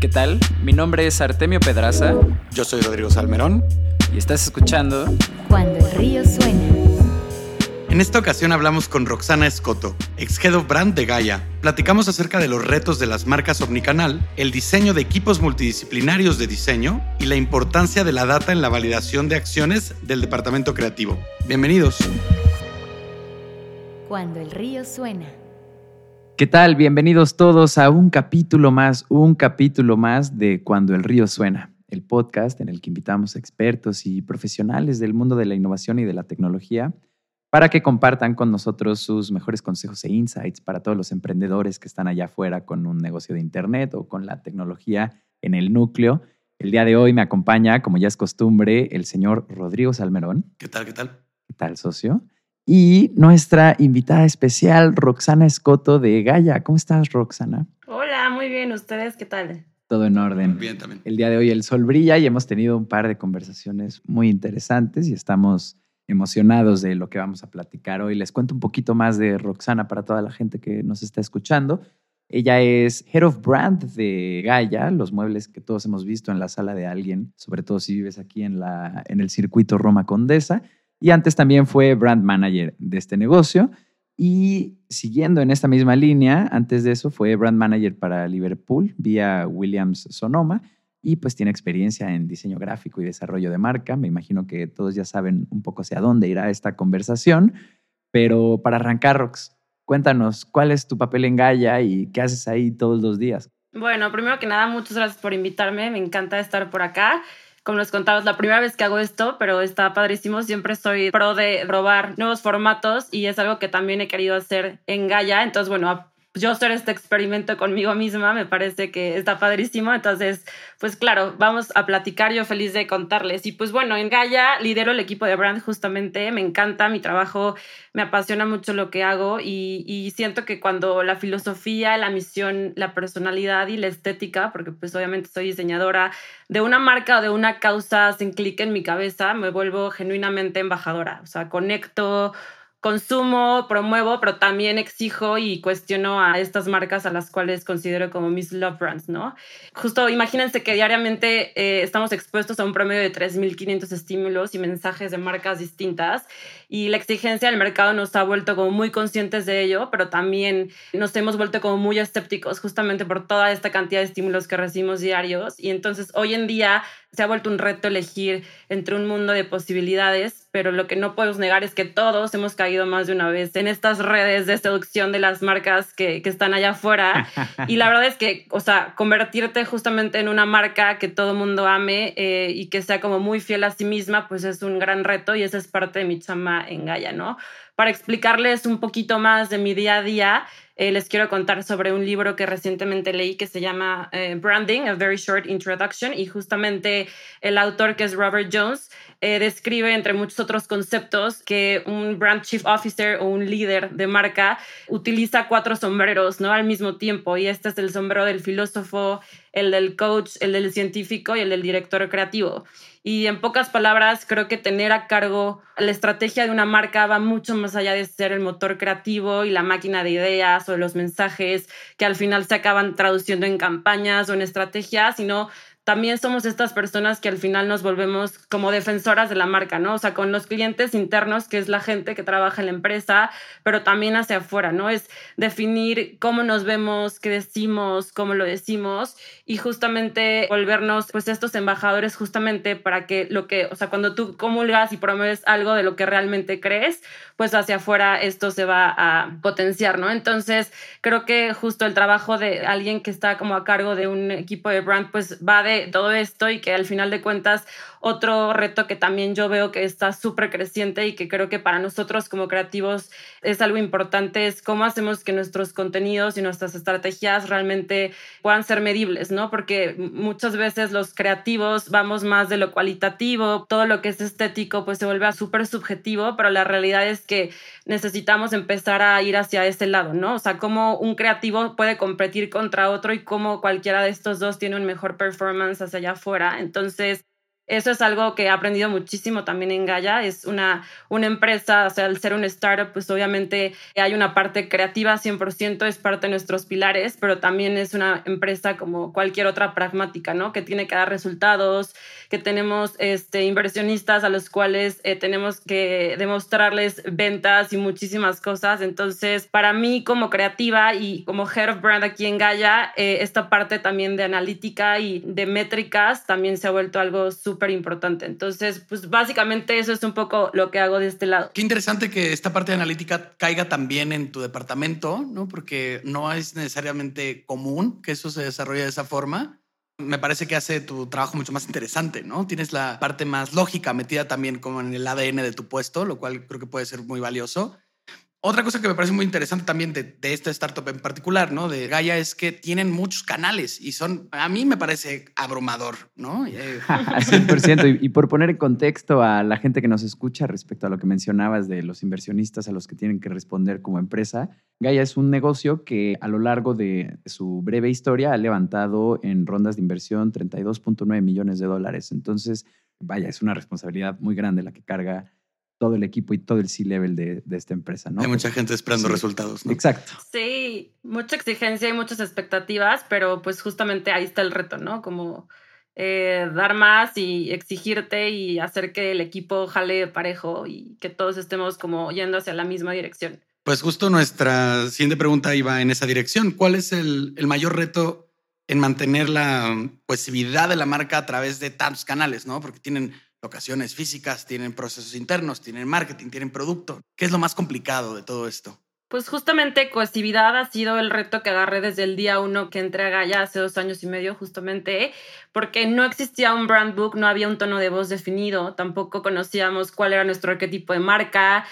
¿Qué tal? Mi nombre es Artemio Pedraza. Yo soy Rodrigo Salmerón. Y estás escuchando Cuando el río suena. En esta ocasión hablamos con Roxana Escoto, ex Head of Brand de Gaia. Platicamos acerca de los retos de las marcas Omnicanal, el diseño de equipos multidisciplinarios de diseño y la importancia de la data en la validación de acciones del departamento creativo. Bienvenidos. Cuando el río suena. ¿Qué tal? Bienvenidos todos a un capítulo más, un capítulo más de Cuando el río suena, el podcast en el que invitamos expertos y profesionales del mundo de la innovación y de la tecnología para que compartan con nosotros sus mejores consejos e insights para todos los emprendedores que están allá afuera con un negocio de Internet o con la tecnología en el núcleo. El día de hoy me acompaña, como ya es costumbre, el señor Rodrigo Salmerón. ¿Qué tal? ¿Qué tal? ¿Qué tal, socio? Y nuestra invitada especial, Roxana Escoto de Gaia. ¿Cómo estás, Roxana? Hola, muy bien. ¿Ustedes qué tal? Todo en orden. Bien, también. El día de hoy el sol brilla y hemos tenido un par de conversaciones muy interesantes y estamos emocionados de lo que vamos a platicar hoy. Les cuento un poquito más de Roxana para toda la gente que nos está escuchando. Ella es Head of Brand de Gaia, los muebles que todos hemos visto en la sala de alguien, sobre todo si vives aquí en, la, en el circuito Roma Condesa. Y antes también fue brand manager de este negocio. Y siguiendo en esta misma línea, antes de eso fue brand manager para Liverpool vía Williams Sonoma y pues tiene experiencia en diseño gráfico y desarrollo de marca. Me imagino que todos ya saben un poco hacia dónde irá esta conversación. Pero para arrancar, Rox, cuéntanos, ¿cuál es tu papel en Gaia y qué haces ahí todos los días? Bueno, primero que nada, muchas gracias por invitarme. Me encanta estar por acá como les contaba, es la primera vez que hago esto, pero está padrísimo. Siempre soy pro de probar nuevos formatos y es algo que también he querido hacer en Gaia. Entonces, bueno, yo hacer este experimento conmigo misma me parece que está padrísimo. Entonces, pues claro, vamos a platicar. Yo feliz de contarles. Y pues bueno, en Gaia lidero el equipo de brand justamente. Me encanta mi trabajo, me apasiona mucho lo que hago y, y siento que cuando la filosofía, la misión, la personalidad y la estética, porque pues obviamente soy diseñadora de una marca o de una causa, hacen clic en mi cabeza, me vuelvo genuinamente embajadora. O sea, conecto consumo, promuevo, pero también exijo y cuestiono a estas marcas a las cuales considero como mis love brands, ¿no? Justo imagínense que diariamente eh, estamos expuestos a un promedio de 3.500 estímulos y mensajes de marcas distintas y la exigencia del mercado nos ha vuelto como muy conscientes de ello, pero también nos hemos vuelto como muy escépticos justamente por toda esta cantidad de estímulos que recibimos diarios y entonces hoy en día se ha vuelto un reto elegir entre un mundo de posibilidades, pero lo que no podemos negar es que todos hemos caído más de una vez en estas redes de seducción de las marcas que, que están allá afuera. Y la verdad es que, o sea, convertirte justamente en una marca que todo mundo ame eh, y que sea como muy fiel a sí misma, pues es un gran reto y esa es parte de mi chama en Gaia, ¿no? Para explicarles un poquito más de mi día a día, eh, les quiero contar sobre un libro que recientemente leí que se llama eh, Branding, A Very Short Introduction, y justamente el autor que es Robert Jones eh, describe, entre muchos otros conceptos, que un brand chief officer o un líder de marca utiliza cuatro sombreros ¿no? al mismo tiempo, y este es el sombrero del filósofo, el del coach, el del científico y el del director creativo. Y en pocas palabras, creo que tener a cargo la estrategia de una marca va mucho más allá de ser el motor creativo y la máquina de ideas o los mensajes que al final se acaban traduciendo en campañas o en estrategias, sino también somos estas personas que al final nos volvemos como defensoras de la marca, ¿no? O sea, con los clientes internos, que es la gente que trabaja en la empresa, pero también hacia afuera, ¿no? Es definir cómo nos vemos, qué decimos, cómo lo decimos y justamente volvernos pues estos embajadores justamente para que lo que, o sea, cuando tú comulgas y promueves algo de lo que realmente crees, pues hacia afuera esto se va a potenciar, ¿no? Entonces, creo que justo el trabajo de alguien que está como a cargo de un equipo de brand, pues va de todo esto y que al final de cuentas otro reto que también yo veo que está súper creciente y que creo que para nosotros como creativos es algo importante es cómo hacemos que nuestros contenidos y nuestras estrategias realmente puedan ser medibles, ¿no? Porque muchas veces los creativos vamos más de lo cualitativo, todo lo que es estético pues se vuelve súper subjetivo, pero la realidad es que necesitamos empezar a ir hacia ese lado, ¿no? O sea, cómo un creativo puede competir contra otro y cómo cualquiera de estos dos tiene un mejor performance hacia allá afuera. Entonces, eso es algo que he aprendido muchísimo también en Gaia. Es una, una empresa, o sea, al ser un startup, pues obviamente hay una parte creativa 100%, es parte de nuestros pilares, pero también es una empresa como cualquier otra pragmática, ¿no? Que tiene que dar resultados, que tenemos este, inversionistas a los cuales eh, tenemos que demostrarles ventas y muchísimas cosas. Entonces, para mí como creativa y como head of brand aquí en Gaia, eh, esta parte también de analítica y de métricas también se ha vuelto algo súper importante. Entonces, pues básicamente eso es un poco lo que hago de este lado. Qué interesante que esta parte de analítica caiga también en tu departamento, ¿no? Porque no es necesariamente común que eso se desarrolle de esa forma. Me parece que hace tu trabajo mucho más interesante, ¿no? Tienes la parte más lógica metida también como en el ADN de tu puesto, lo cual creo que puede ser muy valioso. Otra cosa que me parece muy interesante también de, esta startup en particular, ¿no? De Gaia, es que tienen muchos canales y son, a mí me parece abrumador, ¿no? 100%. Y, y por poner en contexto a la gente que nos escucha respecto a lo que mencionabas de los inversionistas a los que tienen que responder como empresa, Gaia es un negocio que a lo largo de su breve historia ha levantado en rondas de inversión 32.9 millones de dólares. Entonces, vaya, es una responsabilidad muy grande la que carga todo el equipo y todo el C-level de, de, esta empresa, ¿no? Hay mucha gente esperando sí. resultados, ¿no? Exacto. Sí, mucha exigencia y muchas expectativas, pero pues justamente ahí está el reto, ¿no? Como eh, dar más y exigirte y hacer que el equipo jale parejo y que todos estemos como yendo hacia la misma dirección. Pues justo nuestra siguiente pregunta iba en esa dirección. ¿Cuál es el, el mayor reto en mantener la cohesividad de la marca a través de tantos canales, ¿no? Porque tienen locaciones físicas, tienen procesos internos, tienen marketing, tienen producto. ¿Qué es lo más complicado de todo esto? Pues justamente cohesividad ha sido el reto que agarré desde el día uno que entré a Gaia hace dos años y medio justamente, porque no existía un brand book, no había un tono de voz definido, tampoco conocíamos cuál era nuestro arquetipo de marca.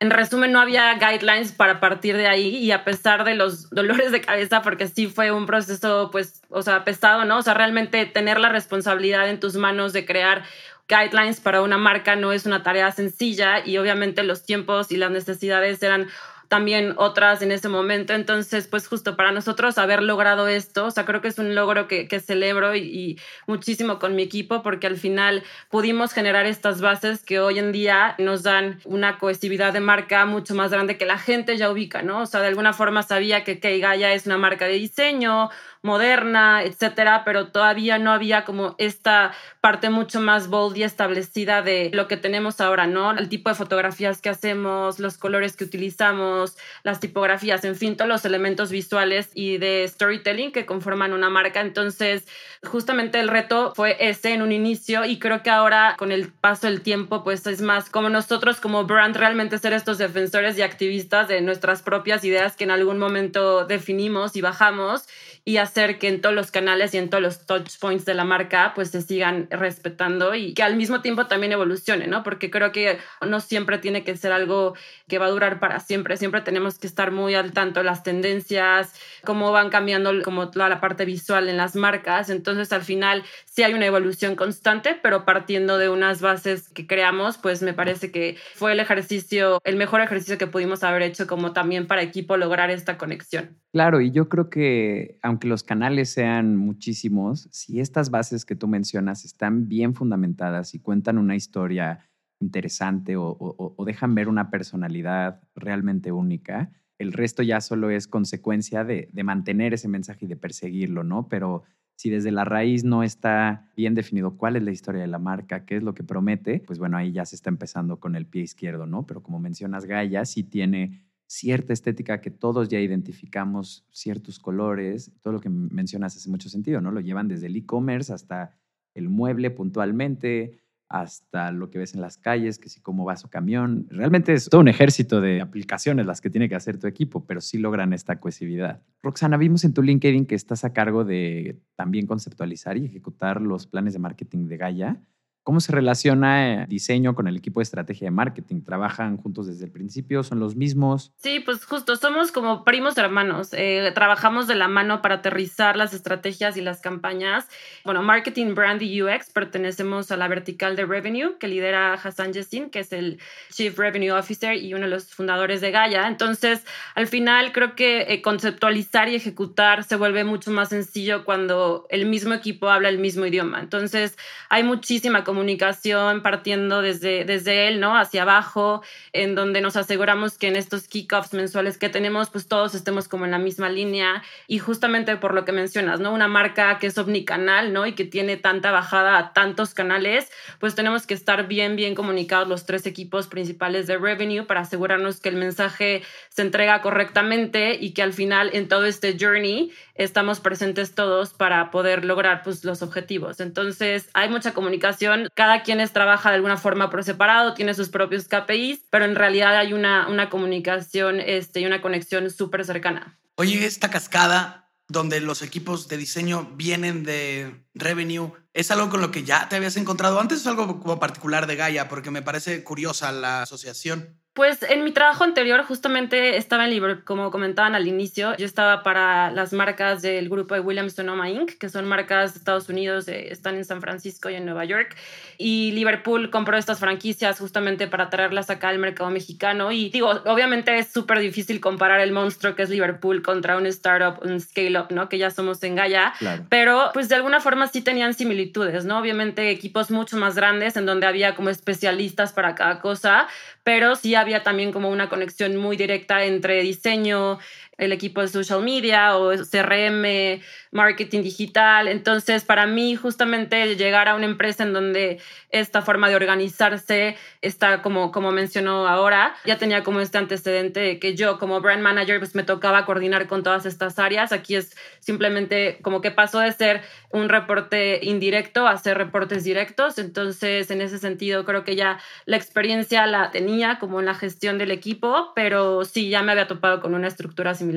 En resumen, no había guidelines para partir de ahí y a pesar de los dolores de cabeza, porque sí fue un proceso, pues, o sea, pesado, ¿no? O sea, realmente tener la responsabilidad en tus manos de crear guidelines para una marca no es una tarea sencilla y obviamente los tiempos y las necesidades eran también otras en ese momento. Entonces, pues justo para nosotros haber logrado esto, o sea, creo que es un logro que, que celebro y, y, muchísimo con mi equipo porque al final pudimos generar estas bases que hoy en día nos dan una cohesividad de marca mucho más grande que la gente ya ubica, ¿no? O sea, de alguna forma sabía que Keigaya es una marca de diseño, moderna, etcétera, pero todavía no había como esta parte mucho más bold y establecida de lo que tenemos ahora, ¿no? El tipo de fotografías que hacemos, los colores que utilizamos, las tipografías, en fin, todos los elementos visuales y de storytelling que conforman una marca. Entonces, justamente el reto fue ese en un inicio y creo que ahora con el paso del tiempo, pues es más como nosotros como brand realmente ser estos defensores y activistas de nuestras propias ideas que en algún momento definimos y bajamos y hacer que en todos los canales y en todos los touch points de la marca pues se sigan respetando y que al mismo tiempo también evolucione, ¿no? Porque creo que no siempre tiene que ser algo que va a durar para siempre, siempre tenemos que estar muy al tanto de las tendencias, cómo van cambiando como toda la parte visual en las marcas, entonces al final sí hay una evolución constante, pero partiendo de unas bases que creamos, pues me parece que fue el ejercicio, el mejor ejercicio que pudimos haber hecho como también para equipo lograr esta conexión. Claro, y yo creo que aunque los canales sean muchísimos, si estas bases que tú mencionas están bien fundamentadas y cuentan una historia interesante o, dejan ver una personalidad realmente única, el resto ya solo es consecuencia de, de, mantener ese mensaje y de perseguirlo, ¿no? Pero si desde la raíz no está bien definido cuál es la historia de la marca, qué es lo que promete, pues bueno, ahí ya se está empezando con el pie izquierdo, ¿no? Pero como mencionas, Gaia sí tiene cierta estética que todos ya identificamos, ciertos colores, todo lo que mencionas hace mucho sentido, ¿no? Lo llevan desde el e-commerce hasta el mueble puntualmente, hasta lo que ves en las calles, que si cómo va su camión. Realmente es todo un ejército de aplicaciones las que tiene que hacer tu equipo, pero sí logran esta cohesividad. Roxana, vimos en tu LinkedIn que estás a cargo de también conceptualizar y ejecutar los planes de marketing de Gaia. ¿Cómo se relaciona diseño con el equipo de estrategia de marketing? ¿Trabajan juntos desde el principio? ¿Son los mismos? Sí, pues justo, somos como primos hermanos. Eh, trabajamos de la mano para aterrizar las estrategias y las campañas. Bueno, Marketing, Brand y UX pertenecemos a la vertical de Revenue que lidera Hassan Yassin, que es el Chief Revenue Officer y uno de los fundadores de Gaia. Entonces, al final creo que eh, conceptualizar y ejecutar se vuelve mucho más sencillo cuando el mismo equipo habla el mismo idioma. Entonces, hay muchísima comunicación comunicación partiendo desde, desde él, ¿no? Hacia abajo, en donde nos aseguramos que en estos kickoffs mensuales que tenemos, pues todos estemos como en la misma línea y justamente por lo que mencionas, ¿no? Una marca que es omnicanal, ¿no? Y que tiene tanta bajada a tantos canales, pues tenemos que estar bien, bien comunicados los tres equipos principales de revenue para asegurarnos que el mensaje se entrega correctamente y que al final en todo este journey estamos presentes todos para poder lograr pues, los objetivos. Entonces, hay mucha comunicación, cada quien trabaja de alguna forma por separado, tiene sus propios KPIs, pero en realidad hay una, una comunicación este, y una conexión súper cercana. Oye, esta cascada donde los equipos de diseño vienen de revenue, ¿es algo con lo que ya te habías encontrado antes o es algo como particular de Gaia? Porque me parece curiosa la asociación. Pues en mi trabajo anterior justamente estaba en Liverpool, como comentaban al inicio, yo estaba para las marcas del grupo de Williams Sonoma Inc., que son marcas de Estados Unidos, eh, están en San Francisco y en Nueva York, y Liverpool compró estas franquicias justamente para traerlas acá al mercado mexicano, y digo, obviamente es súper difícil comparar el monstruo que es Liverpool contra un startup, un scale-up, ¿no? Que ya somos en Gaia, pero pues de alguna forma sí tenían similitudes, ¿no? Obviamente equipos mucho más grandes en donde había como especialistas para cada cosa, pero sí había también como una conexión muy directa entre diseño, el equipo de social media o CRM, marketing digital. Entonces, para mí, justamente llegar a una empresa en donde esta forma de organizarse está como, como mencionó ahora, ya tenía como este antecedente de que yo como brand manager pues me tocaba coordinar con todas estas áreas. Aquí es simplemente como que pasó de ser un reporte indirecto a ser reportes directos. Entonces, en ese sentido, creo que ya la experiencia la tenía como en la gestión del equipo, pero sí, ya me había topado con una estructura similar.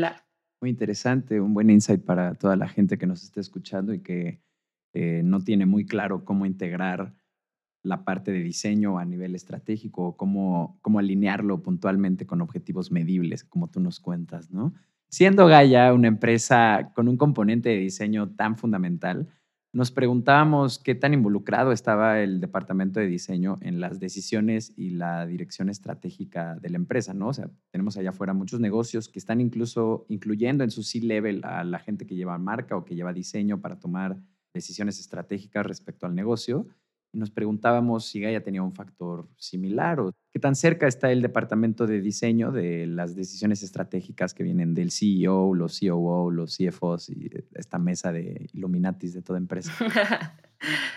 Muy interesante, un buen insight para toda la gente que nos esté escuchando y que eh, no tiene muy claro cómo integrar la parte de diseño a nivel estratégico o cómo, cómo alinearlo puntualmente con objetivos medibles, como tú nos cuentas, ¿no? Siendo Gaia una empresa con un componente de diseño tan fundamental, nos preguntábamos qué tan involucrado estaba el departamento de diseño en las decisiones y la dirección estratégica de la empresa, ¿no? O sea, tenemos allá afuera muchos negocios que están incluso incluyendo en su C-level a la gente que lleva marca o que lleva diseño para tomar decisiones estratégicas respecto al negocio nos preguntábamos si Gaia tenía un factor similar o qué tan cerca está el departamento de diseño de las decisiones estratégicas que vienen del CEO, los COO, los CFOs y esta mesa de Illuminatis de toda empresa.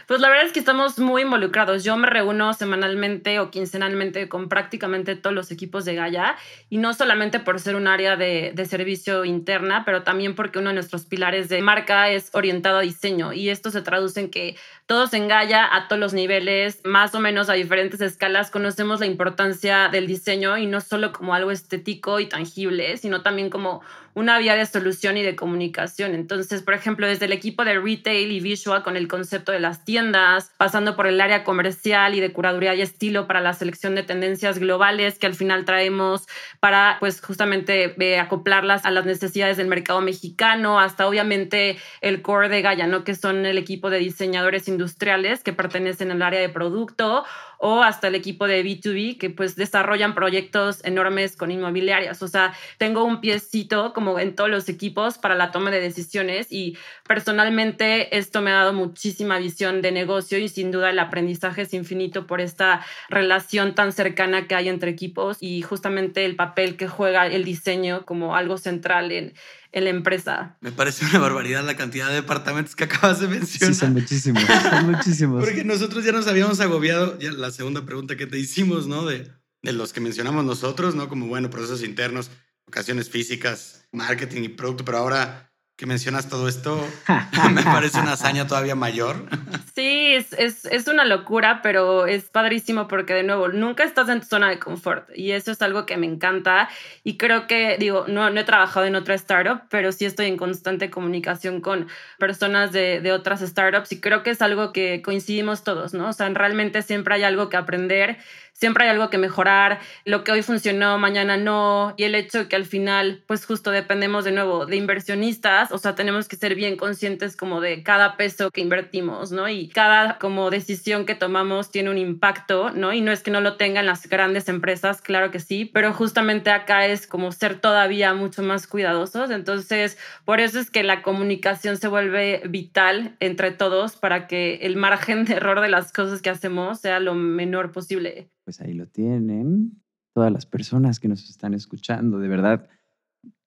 Pues la verdad es que estamos muy involucrados. Yo me reúno semanalmente o quincenalmente con prácticamente todos los equipos de Gaia y no solamente por ser un área de, servicio interna, pero también porque uno de nuestros pilares de marca es orientado a diseño y esto se traduce en que todos en Gaia a todos los niveles, más o menos a diferentes escalas, conocemos la importancia del diseño y no solo como algo estético y tangible, sino también como una vía de solución y de comunicación. Entonces, por ejemplo, desde el equipo de retail y visual con el concepto de las tiendas, pasando por el área comercial y de curaduría y estilo para la selección de tendencias globales que al final traemos para, pues, justamente eh, acoplarlas a las necesidades del mercado mexicano, hasta obviamente el core de Gaia. Que son el equipo de diseñadores industriales que pertenecen al área de producto o hasta el equipo de B2B que pues desarrollan proyectos enormes con inmobiliarias. O sea, tengo un piecito como en todos los equipos para la toma de decisiones y personalmente esto me ha dado muchísima visión de negocio y sin duda el aprendizaje es infinito por esta relación tan cercana que hay entre equipos y justamente el papel que juega el diseño como algo central en en la empresa. Me parece una barbaridad la cantidad de departamentos que acabas de mencionar. Sí, son muchísimos, son muchísimos. Porque nosotros ya nos habíamos agobiado, ya la segunda pregunta que te hicimos, ¿no? De, de los que mencionamos nosotros, ¿no? Como, bueno, procesos internos, ocasiones físicas, marketing y producto, pero ahora que mencionas todo esto, me parece una hazaña todavía mayor. Sí, es, es, es, una locura, pero es padrísimo porque de nuevo, nunca estás en tu zona de confort y eso es algo que me encanta y creo que, digo, no, no he trabajado en otra startup, pero sí estoy en constante comunicación con personas de, de otras startups y creo que es algo que coincidimos todos, ¿no? O sea, realmente siempre hay algo que aprender siempre hay algo que mejorar, lo que hoy funcionó, mañana no, y el hecho que al final, pues justo dependemos de nuevo de inversionistas, o sea, tenemos que ser bien conscientes como de cada peso que invertimos, ¿no? Y cada como decisión que tomamos tiene un impacto, ¿no? Y no es que no lo tengan las grandes empresas, claro que sí, pero justamente acá es como ser todavía mucho más cuidadosos, entonces por eso es que la comunicación se vuelve vital entre todos para que el margen de error de las cosas que hacemos sea lo menor posible. Pues ahí lo tienen. Todas las personas que nos están escuchando, de verdad,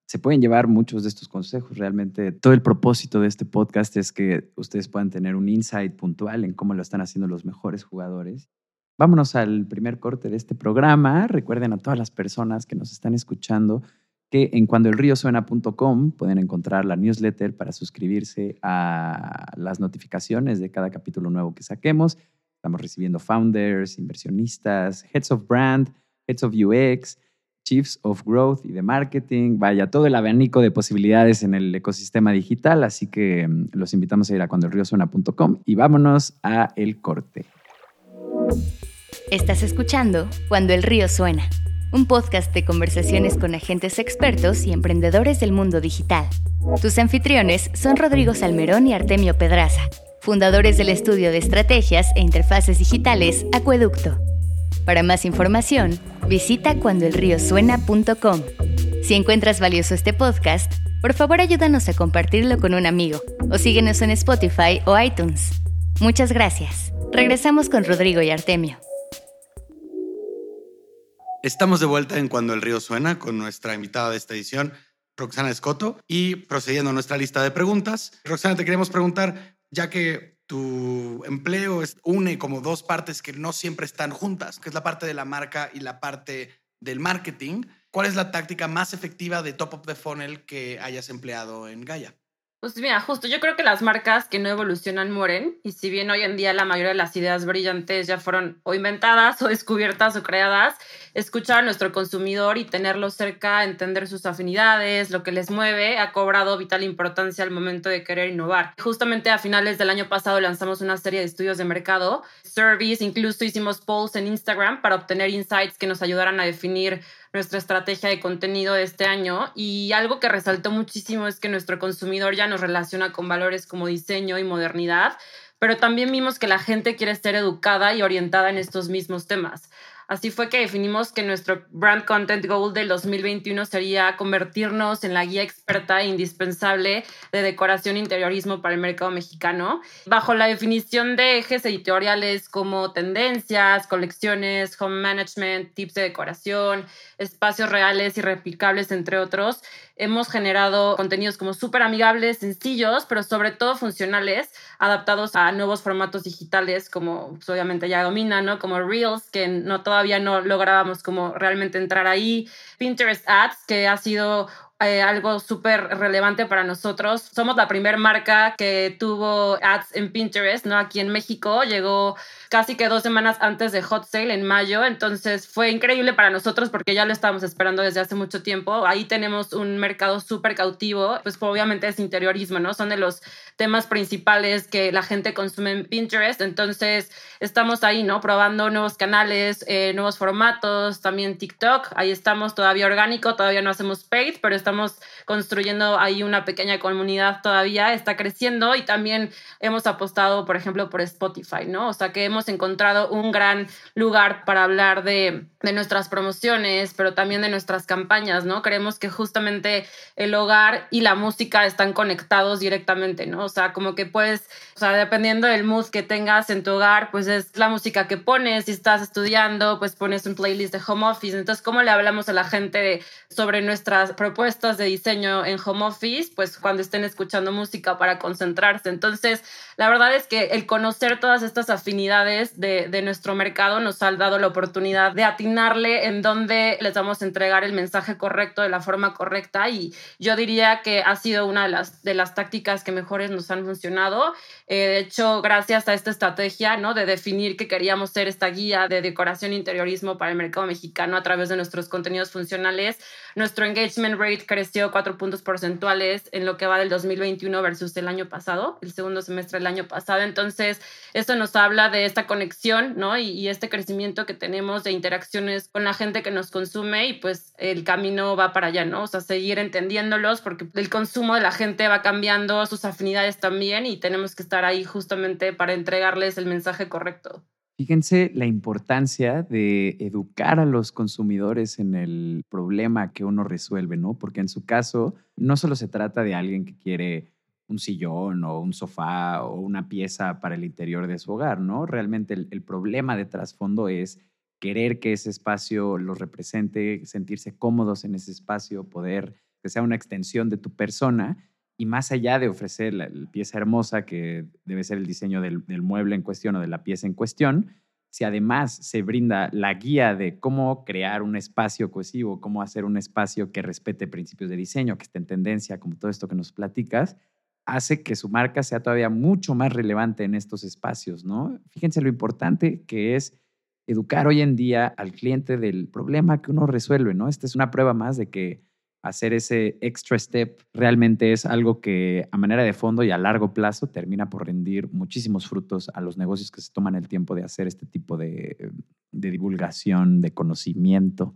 se pueden llevar muchos de estos consejos. Realmente todo el propósito de este podcast es que ustedes puedan tener un insight puntual en cómo lo están haciendo los mejores jugadores. Vámonos al primer corte de este programa. Recuerden a todas las personas que nos están escuchando que en cuandoelriosuena.com pueden encontrar la newsletter para suscribirse a las notificaciones de cada capítulo nuevo que saquemos. Estamos recibiendo founders, inversionistas, heads of brand, heads of UX, chiefs of growth y de marketing. Vaya, todo el abanico de posibilidades en el ecosistema digital. Así que mm, los invitamos a ir a cuandoelriosuena.com y vámonos a el corte. Estás escuchando Cuando el río suena un podcast de conversaciones con agentes expertos y emprendedores del mundo digital. Tus anfitriones son Rodrigo Salmerón y Artemio Pedraza, fundadores del estudio de estrategias e interfaces digitales Acueducto. Para más información, visita cuandoelriosuena.com. Si encuentras valioso este podcast, por favor ayúdanos a compartirlo con un amigo o síguenos en Spotify o iTunes. Muchas gracias. Regresamos con Rodrigo y Artemio. Estamos de vuelta en Cuando el Río Suena con nuestra invitada de esta edición, Roxana Escoto, y procediendo a nuestra lista de preguntas. Roxana, te queremos preguntar, ya que tu empleo une como dos partes que no siempre están juntas, que es la parte de la marca y la parte del marketing, ¿cuál es la táctica más efectiva de top of the funnel que hayas empleado en Gaia? Pues mira, justo yo creo que las marcas que no evolucionan mueren y si bien hoy en día la mayoría de las ideas brillantes ya fueron o inventadas o descubiertas o creadas, escuchar a nuestro consumidor y tenerlo cerca, entender sus afinidades, lo que les mueve, ha cobrado vital importancia al momento de querer innovar. Justamente a finales del año pasado lanzamos una serie de estudios de mercado, surveys, incluso hicimos polls en Instagram para obtener insights que nos ayudaran a definir nuestra estrategia de contenido de este año y algo que resaltó muchísimo es que nuestro consumidor ya nos relaciona con valores como diseño y modernidad, pero también vimos que la gente quiere ser educada y orientada en estos mismos temas. Así fue que definimos que nuestro Brand Content Goal del 2021 sería convertirnos en la guía experta e indispensable de decoración e interiorismo para el mercado mexicano, bajo la definición de ejes editoriales como tendencias, colecciones, home management, tips de decoración, espacios reales y replicables, entre otros. Hemos generado contenidos como súper amigables, sencillos, pero sobre todo funcionales, adaptados a nuevos formatos digitales, como obviamente ya domina, ¿no? Como Reels, que no todavía no lográbamos como realmente entrar ahí. Pinterest Ads, que ha sido eh, algo súper relevante para nosotros. Somos la primera marca que tuvo ads en Pinterest, ¿no? Aquí en México llegó casi que dos semanas antes de Hot Sale en mayo, entonces fue increíble para nosotros porque ya lo estábamos esperando desde hace mucho tiempo. Ahí tenemos un mercado súper cautivo, pues obviamente es interiorismo, ¿no? Son de los temas principales que la gente consume en Pinterest, entonces estamos ahí, ¿no? Probando nuevos canales, eh, nuevos formatos, también TikTok, ahí estamos todavía orgánico, todavía no hacemos paid, pero estamos construyendo ahí una pequeña comunidad todavía, está creciendo y también hemos apostado, por ejemplo, por Spotify, ¿no? O sea que hemos encontrado un gran lugar para hablar de, de nuestras promociones, pero también de nuestras campañas, ¿no? Creemos que justamente el hogar y la música están conectados directamente, ¿no? O sea, como que puedes, o sea, dependiendo del mood que tengas en tu hogar, pues es la música que pones, si estás estudiando, pues pones un playlist de home office. Entonces, ¿cómo le hablamos a la gente sobre nuestras propuestas de diseño en home office? Pues cuando estén escuchando música para concentrarse. Entonces, la verdad es que el conocer todas estas afinidades de, de nuestro mercado nos ha dado la oportunidad de atinarle en dónde les vamos a entregar el mensaje correcto de la forma correcta y yo diría que ha sido una de las, de las tácticas que mejores nos han funcionado. Eh, de hecho, gracias a esta estrategia ¿no? de definir que queríamos ser esta guía de decoración e interiorismo para el mercado mexicano a través de nuestros contenidos funcionales, nuestro engagement rate creció cuatro puntos porcentuales en lo que va del 2021 versus el año pasado, el segundo semestre del año pasado. Entonces, esto nos habla de esta conexión, ¿no? Y, y este crecimiento que tenemos de interacciones con la gente que nos consume y pues el camino va para allá, ¿no? O sea, seguir entendiéndolos porque el consumo de la gente va cambiando, sus afinidades también y tenemos que estar ahí justamente para entregarles el mensaje correcto. Fíjense la importancia de educar a los consumidores en el problema que uno resuelve, ¿no? Porque en su caso no solo se trata de alguien que quiere un sillón o un sofá o una pieza para el interior de su hogar, ¿no? Realmente el, problema de trasfondo es querer que ese espacio los represente, sentirse cómodos en ese espacio, poder que sea una extensión de tu persona y más allá de ofrecer la, pieza hermosa que debe ser el diseño del, mueble en cuestión o de la pieza en cuestión, si además se brinda la guía de cómo crear un espacio cohesivo, cómo hacer un espacio que respete principios de diseño, que esté en tendencia, como todo esto que nos platicas, hace que su marca sea todavía mucho más relevante en estos espacios, ¿no? Fíjense lo importante que es educar hoy en día al cliente del problema que uno resuelve, ¿no? Esta es una prueba más de que hacer ese extra step realmente es algo que a manera de fondo y a largo plazo termina por rendir muchísimos frutos a los negocios que se toman el tiempo de hacer este tipo de, divulgación, de conocimiento.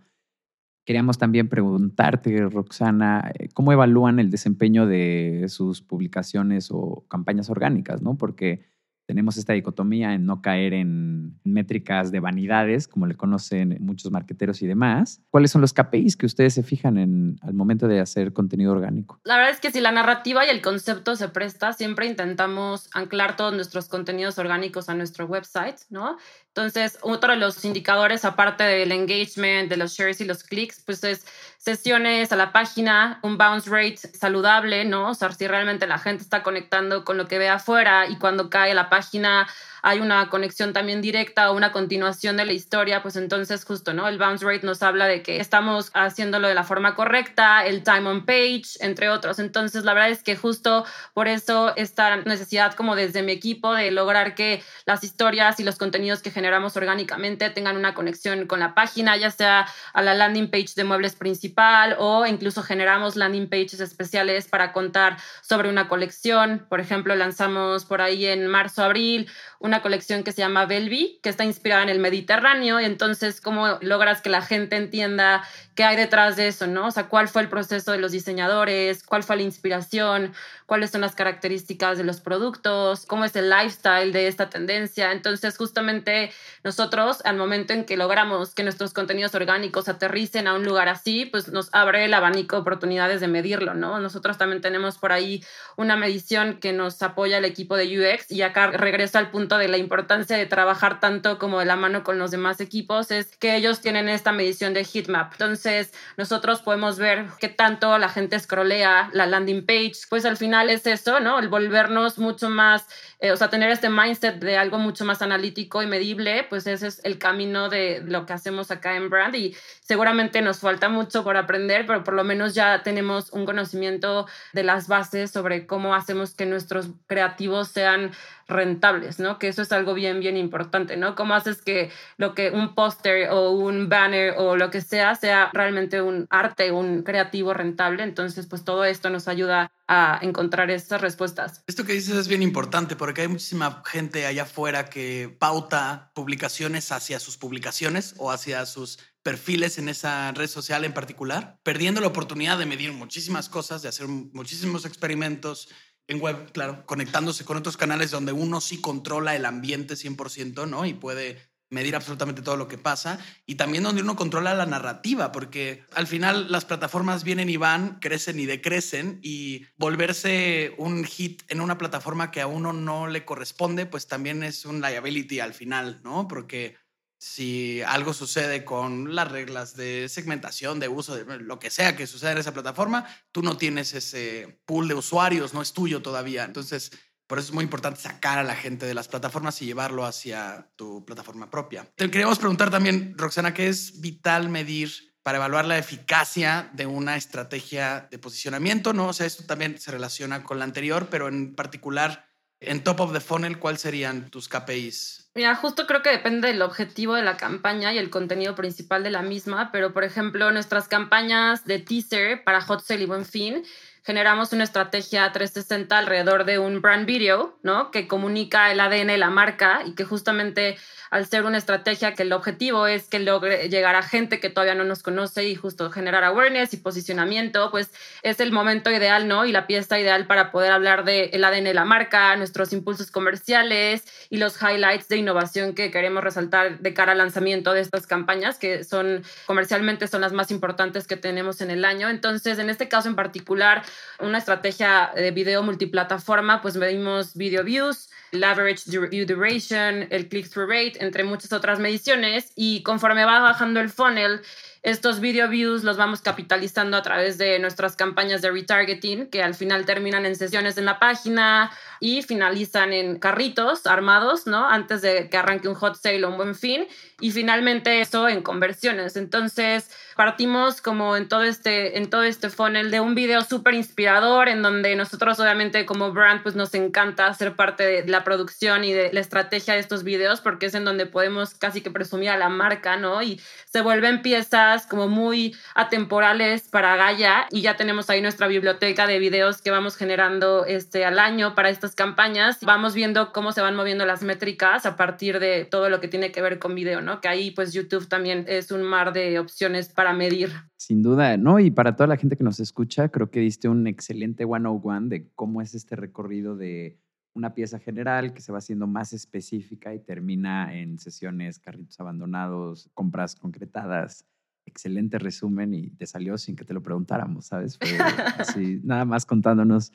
Queríamos también preguntarte, Roxana, eh, ¿cómo evalúan el desempeño de sus publicaciones o campañas orgánicas? ¿no? Porque tenemos esta dicotomía en no caer en métricas de vanidades, como le conocen muchos marqueteros y demás. ¿Cuáles son los KPIs que ustedes se fijan en al momento de hacer contenido orgánico? La verdad es que si la narrativa y el concepto se presta, siempre intentamos anclar todos nuestros contenidos orgánicos a nuestro website, ¿no? Entonces, otro de los indicadores, aparte del engagement, de los shares y los clics, pues es sesiones a la página, un bounce rate saludable, ¿no? O sea, si realmente la gente está conectando con lo que ve afuera y cuando cae la página hay una conexión también directa o una continuación de la historia, pues entonces justo, ¿no? El bounce rate nos habla de que estamos haciéndolo de la forma correcta, el time on page, entre otros. Entonces, la verdad es que justo por eso esta necesidad como desde mi equipo de lograr que las historias y los contenidos que generamos orgánicamente tengan una conexión con la página, ya sea a la landing page de muebles principal o incluso generamos landing pages especiales para contar sobre una colección. Por ejemplo, lanzamos por ahí en marzo, abril una colección que se llama Belvi, que está inspirada en el Mediterráneo, y entonces cómo logras que la gente entienda qué hay detrás de eso, ¿no? O sea, cuál fue el proceso de los diseñadores, cuál fue la inspiración, cuáles son las características de los productos, cómo es el lifestyle de esta tendencia. Entonces, justamente nosotros, al momento en que logramos que nuestros contenidos orgánicos aterricen a un lugar así, pues nos abre el abanico de oportunidades de medirlo, ¿no? Nosotros también tenemos por ahí una medición que nos apoya el equipo de UX y acá regreso al punto de la importancia de trabajar tanto como de la mano con los demás equipos, es que ellos tienen esta medición de heatmap. Entonces, nosotros podemos ver qué tanto la gente scrollea la landing page. Pues al final es eso, ¿no? El volvernos mucho más, eh, o sea, tener este mindset de algo mucho más analítico y medible, pues ese es el camino de lo que hacemos acá en Brand y seguramente nos falta mucho por aprender, pero por lo menos ya tenemos un conocimiento de las bases sobre cómo hacemos que nuestros creativos sean rentables, ¿no? Que eso es algo bien, bien importante, ¿no? ¿Cómo haces que lo que un póster o un banner o lo que sea sea realmente un arte, un creativo rentable? Entonces, pues todo esto nos ayuda a encontrar estas respuestas. Esto que dices es bien importante porque hay muchísima gente allá afuera que pauta publicaciones hacia sus publicaciones o hacia sus perfiles en esa red social en particular, perdiendo la oportunidad de medir muchísimas cosas, de hacer muchísimos experimentos, en web, claro, conectándose con otros canales donde uno sí controla el ambiente 100%, ¿no? Y puede medir absolutamente todo lo que pasa y también donde uno controla la narrativa, porque al final las plataformas vienen y van, crecen y decrecen y volverse un hit en una plataforma que a uno no le corresponde, pues también es un liability al final, ¿no? Porque si algo sucede con las reglas de segmentación, de uso, de lo que sea que suceda en esa plataforma, tú no tienes ese pool de usuarios, no es tuyo todavía. Entonces, por eso es muy importante sacar a la gente de las plataformas y llevarlo hacia tu plataforma propia. Te queríamos preguntar también, Roxana, ¿qué es vital medir para evaluar la eficacia de una estrategia de posicionamiento? ¿no? O sea, esto también se relaciona con la anterior, pero en particular En top of the funnel, ¿cuáles serían tus KPIs? Mira, justo creo que depende del objetivo de la campaña y el contenido principal de la misma, pero por ejemplo, nuestras campañas de teaser para Hot Sale y Buen Fin generamos una estrategia 360 alrededor de un brand video, ¿no? Que comunica el ADN la marca y que justamente al ser una estrategia que el objetivo es que logre llegar a gente que todavía no nos conoce y justo generar awareness y posicionamiento, pues es el momento ideal, ¿no? Y la pieza ideal para poder hablar del el ADN de la marca, nuestros impulsos comerciales y los highlights de innovación que queremos resaltar de cara al lanzamiento de estas campañas, que son comercialmente son las más importantes que tenemos en el año. Entonces, en este caso en particular, una estrategia de video multiplataforma, pues medimos video views, el average view duration, el click-through rate, entre muchas otras mediciones. Y conforme va bajando el funnel, estos video views los vamos capitalizando a través de nuestras campañas de retargeting, que al final terminan en sesiones en la página y finalizan en carritos armados, ¿no? Antes de que arranque un hot sale o un buen fin. Y finalmente eso en conversiones. Entonces, partimos como en todo este, en todo este funnel de un video súper inspirador, en donde nosotros obviamente como brand, pues nos encanta ser parte de la producción y de la estrategia de estos videos, porque es en donde podemos casi que presumir a la marca, ¿no? Y se vuelven piezas como muy atemporales para Gaia y ya tenemos ahí nuestra biblioteca de videos que vamos generando este, al año para estas campañas, vamos viendo cómo se van moviendo las métricas a partir de todo lo que tiene que ver con video, ¿no? Que ahí pues YouTube también es un mar de opciones para medir. Sin duda, ¿no? Y para toda la gente que nos escucha, creo que diste un excelente one-on-one de cómo es este recorrido de una pieza general que se va haciendo más específica y termina en sesiones, carritos abandonados, compras concretadas. Excelente resumen y te salió sin que te lo preguntáramos, ¿sabes? Fue así, nada más contándonos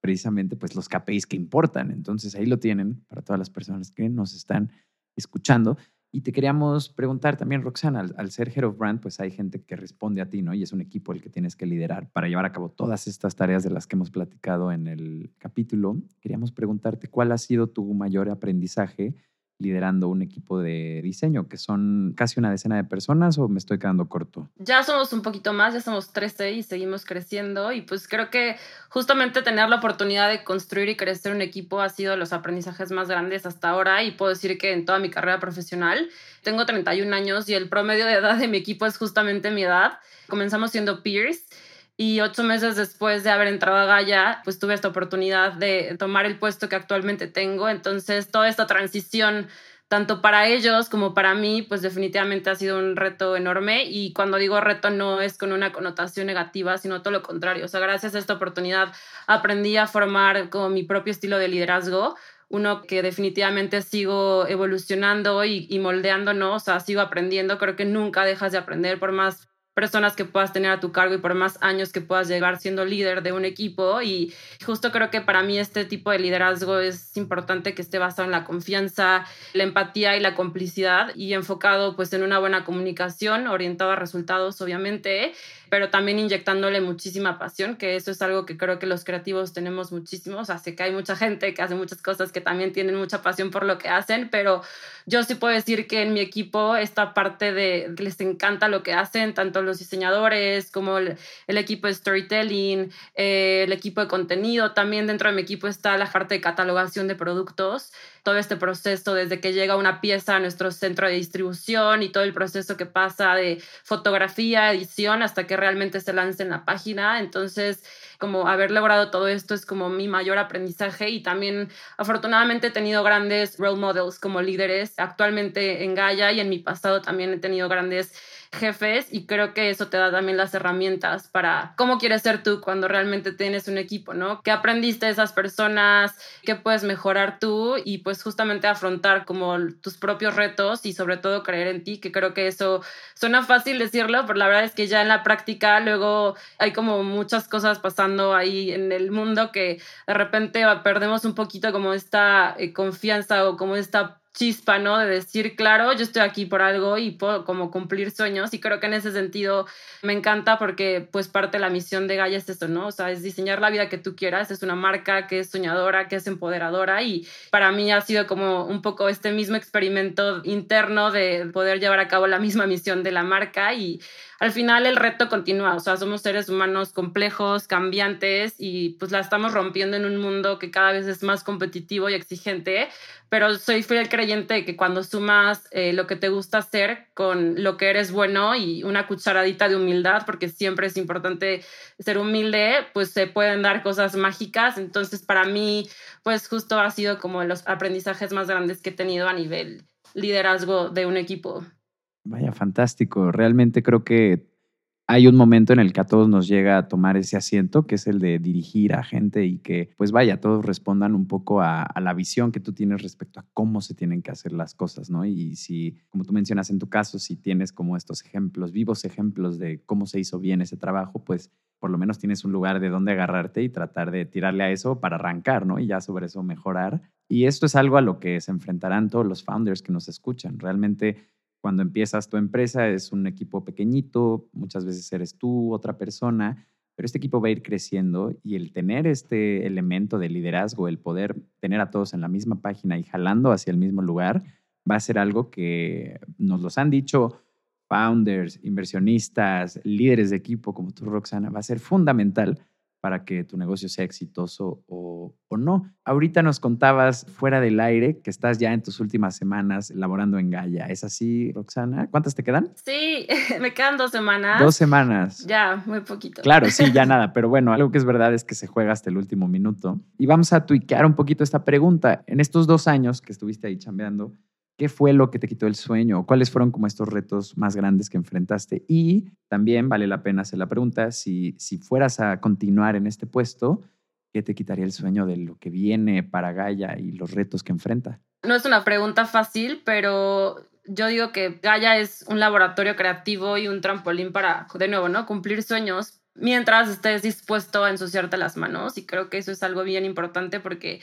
precisamente pues los KPIs que importan. Entonces ahí lo tienen para todas las personas que nos están escuchando. Y te queríamos preguntar también, Roxana, al, ser Head of Brand, pues hay gente que responde a ti, ¿no? Y es un equipo el que tienes que liderar para llevar a cabo todas estas tareas de las que hemos platicado en el capítulo. Queríamos preguntarte cuál ha sido tu mayor aprendizaje liderando un equipo de diseño, que son casi una decena de personas o me estoy quedando corto? Ya somos un poquito más, ya somos 13 y seguimos creciendo y pues creo que justamente tener la oportunidad de construir y crecer un equipo ha sido los aprendizajes más grandes hasta ahora y puedo decir que en toda mi carrera profesional tengo 31 años y el promedio de edad de mi equipo es justamente mi edad. Comenzamos siendo peers y ocho meses después de haber entrado a Gaia, pues tuve esta oportunidad de tomar el puesto que actualmente tengo. Entonces, toda esta transición, tanto para ellos como para mí, pues definitivamente ha sido un reto enorme. Y cuando digo reto, no es con una connotación negativa, sino todo lo contrario. O sea, gracias a esta oportunidad aprendí a formar como mi propio estilo de liderazgo uno que definitivamente sigo evolucionando y, y moldeando, ¿no? O sea, sigo aprendiendo, creo que nunca dejas de aprender por más personas que puedas tener a tu cargo y por más años que puedas llegar siendo líder de un equipo. Y justo creo que para mí este tipo de liderazgo es importante que esté basado en la confianza, la empatía y la complicidad y enfocado pues en una buena comunicación, orientado a resultados obviamente, pero también inyectándole muchísima pasión, que eso es algo que creo que los creativos tenemos muchísimo. O sea, sé que hay mucha gente que hace muchas cosas que también tienen mucha pasión por lo que hacen, pero yo sí puedo decir que en mi equipo esta parte de que les encanta lo que hacen, tanto los diseñadores como el, equipo de storytelling, eh, el equipo de contenido. También dentro de mi equipo está la parte de catalogación de productos todo este proceso desde que llega una pieza a nuestro centro de distribución y todo el proceso que pasa de fotografía, edición, hasta que realmente se lance en la página. Entonces, como haber logrado todo esto es como mi mayor aprendizaje y también afortunadamente he tenido grandes role models como líderes actualmente en Gaia y en mi pasado también he tenido grandes jefes y creo que eso te da también las herramientas para cómo quieres ser tú cuando realmente tienes un equipo, ¿no? ¿Qué aprendiste de esas personas? ¿Qué puedes mejorar tú? Y pues justamente afrontar como tus propios retos y sobre todo creer en ti, que creo que eso suena fácil decirlo, pero la verdad es que ya en la práctica luego hay como muchas cosas pasando ahí en el mundo que de repente perdemos un poquito como esta eh, confianza o como esta chispa, ¿no? De decir, claro, yo estoy aquí por algo y puedo como cumplir sueños y creo que en ese sentido me encanta porque pues parte de la misión de Gaia es esto, ¿no? O sea, es diseñar la vida que tú quieras, es una marca que es soñadora, que es empoderadora y para mí ha sido como un poco este mismo experimento interno de poder llevar a cabo la misma misión de la marca y al final el reto continúa, o sea, somos seres humanos complejos, cambiantes y pues la estamos rompiendo en un mundo que cada vez es más competitivo y exigente, pero soy fiel creyente de que cuando sumas eh, lo que te gusta hacer con lo que eres bueno y una cucharadita de humildad, porque siempre es importante ser humilde, pues se pueden dar cosas mágicas. Entonces, para mí, pues justo ha sido como los aprendizajes más grandes que he tenido a nivel liderazgo de un equipo. Vaya, fantástico. Realmente creo que hay un momento en el que a todos nos llega a tomar ese asiento, que es el de dirigir a gente y que, pues vaya, todos respondan un poco a, la visión que tú tienes respecto a cómo se tienen que hacer las cosas, ¿no? Y si, como tú mencionas en tu caso, si tienes como estos ejemplos, vivos ejemplos de cómo se hizo bien ese trabajo, pues por lo menos tienes un lugar de donde agarrarte y tratar de tirarle a eso para arrancar, ¿no? Y ya sobre eso mejorar. Y esto es algo a lo que se enfrentarán todos los founders que nos escuchan. Realmente cuando empiezas tu empresa es un equipo pequeñito, muchas veces eres tú, otra persona, pero este equipo va a ir creciendo y el tener este elemento de liderazgo, el poder tener a todos en la misma página y jalando hacia el mismo lugar, va a ser algo que nos los han dicho founders, inversionistas, líderes de equipo como tú, Roxana, va a ser fundamental para que tu negocio sea exitoso o, no. Ahorita nos contabas fuera del aire que estás ya en tus últimas semanas laborando en Gaia. ¿Es así, Roxana? ¿Cuántas te quedan? Sí, me quedan dos semanas. Dos semanas. Ya, muy poquito. Claro, sí, ya nada. Pero bueno, algo que es verdad es que se juega hasta el último minuto. Y vamos a tuiquear un poquito esta pregunta. En estos dos años que estuviste ahí chambeando, ¿Qué fue lo que te quitó el sueño? ¿Cuáles fueron como estos retos más grandes que enfrentaste? Y también vale la pena hacer la pregunta, si, si fueras a continuar en este puesto, ¿qué te quitaría el sueño de lo que viene para Gaia y los retos que enfrenta? No es una pregunta fácil, pero yo digo que Gaia es un laboratorio creativo y un trampolín para, de nuevo, ¿no? Cumplir sueños mientras estés dispuesto a ensuciarte las manos. Y creo que eso es algo bien importante porque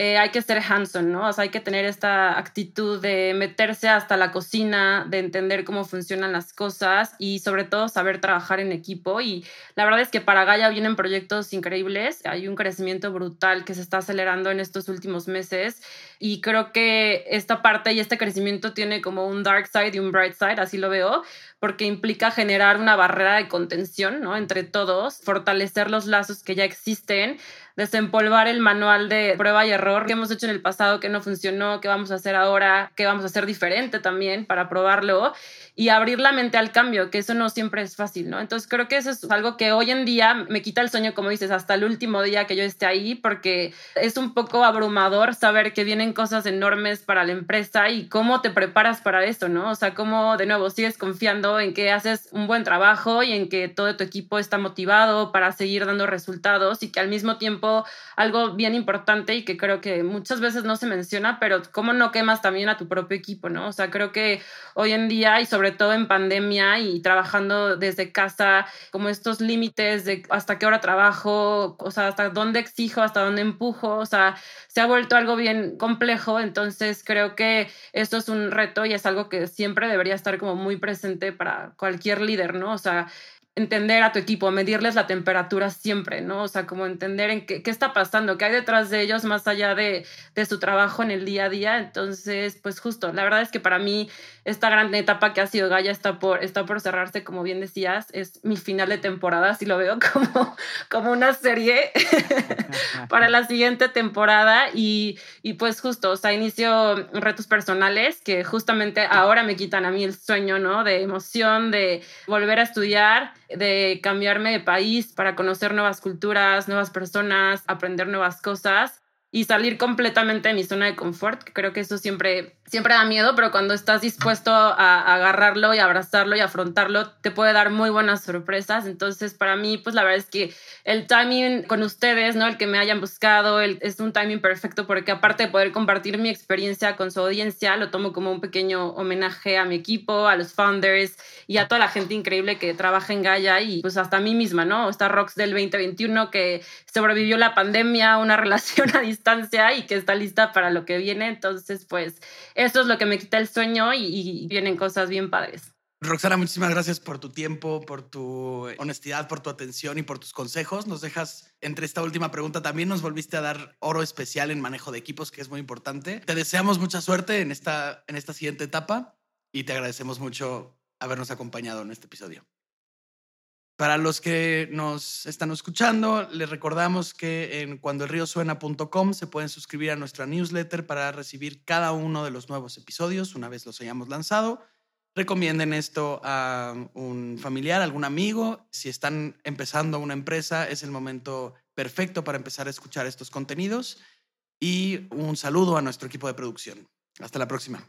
eh, hay que ser hands-on, ¿no? O sea, hay que tener esta actitud de meterse hasta la cocina, de entender cómo funcionan las cosas y sobre todo saber trabajar en equipo. Y la verdad es que para Gaia vienen proyectos increíbles. Hay un crecimiento brutal que se está acelerando en estos últimos meses y creo que esta parte y este crecimiento tiene como un dark side y un bright side, así lo veo, porque implica generar una barrera de contención, ¿no? Entre todos, fortalecer los lazos que ya existen, desempolvar el manual de prueba y error que hemos hecho en el pasado, que no funcionó, qué vamos a hacer ahora, qué vamos a hacer diferente también para probarlo y abrir la mente al cambio, que eso no siempre es fácil, ¿no? Entonces creo que eso es algo que hoy en día me quita el sueño, como dices, hasta el último día que yo esté ahí, porque es un poco abrumador saber que vienen cosas enormes para la empresa y cómo te preparas para eso, ¿no? O sea, cómo de nuevo sigues confiando en que haces un buen trabajo y en que todo tu equipo está motivado para seguir dando resultados y que al mismo tiempo algo bien importante y que creo que muchas veces no se menciona, pero cómo no quemas también a tu propio equipo, ¿no? O sea, creo que hoy en día y sobre todo en pandemia y trabajando desde casa, como estos límites de hasta qué hora trabajo, o sea, hasta dónde exijo, hasta dónde empujo, o sea, se ha vuelto algo bien complejo, entonces creo que esto es un reto y es algo que siempre debería estar como muy presente para cualquier líder, ¿no? O sea, entender a tu equipo, medirles la temperatura siempre, ¿no? O sea, como entender en qué, qué está pasando, qué hay detrás de ellos más allá de, de, su trabajo en el día a día. Entonces, pues justo, la verdad es que para mí esta gran etapa que ha sido Gaia está por, está por cerrarse, como bien decías, es mi final de temporada, así lo veo como, como una serie para la siguiente temporada y, y pues justo, o sea, inicio retos personales que justamente ahora me quitan a mí el sueño, ¿no? De emoción, de volver a estudiar de cambiarme de país para conocer nuevas culturas, nuevas personas, aprender nuevas cosas y salir completamente de mi zona de confort, creo que eso siempre, siempre da miedo, pero cuando estás dispuesto a, agarrarlo y abrazarlo y afrontarlo, te puede dar muy buenas sorpresas. Entonces, para mí, pues la verdad es que el timing con ustedes, ¿no? El que me hayan buscado, es un timing perfecto porque aparte de poder compartir mi experiencia con su audiencia, lo tomo como un pequeño homenaje a mi equipo, a los founders y a toda la gente increíble que trabaja en Gaia y pues hasta a mí misma, ¿no? Esta Rox del 2021 que sobrevivió la pandemia, una relación a distancia y que está lista para lo que viene. Entonces, pues eso es lo que me quita el sueño y, y vienen cosas bien padres. Roxana, muchísimas gracias por tu tiempo, por tu honestidad, por tu atención y por tus consejos. Nos dejas entre esta última pregunta también nos volviste a dar oro especial en manejo de equipos, que es muy importante. Te deseamos mucha suerte en esta, en esta siguiente etapa y te agradecemos mucho habernos acompañado en este episodio. Para los que nos están escuchando, les recordamos que en cuandoelriosuena.com se pueden suscribir a nuestra newsletter para recibir cada uno de los nuevos episodios una vez los hayamos lanzado. Recomienden esto a un familiar, algún amigo. Si están empezando una empresa, es el momento perfecto para empezar a escuchar estos contenidos. Y un saludo a nuestro equipo de producción. Hasta la próxima.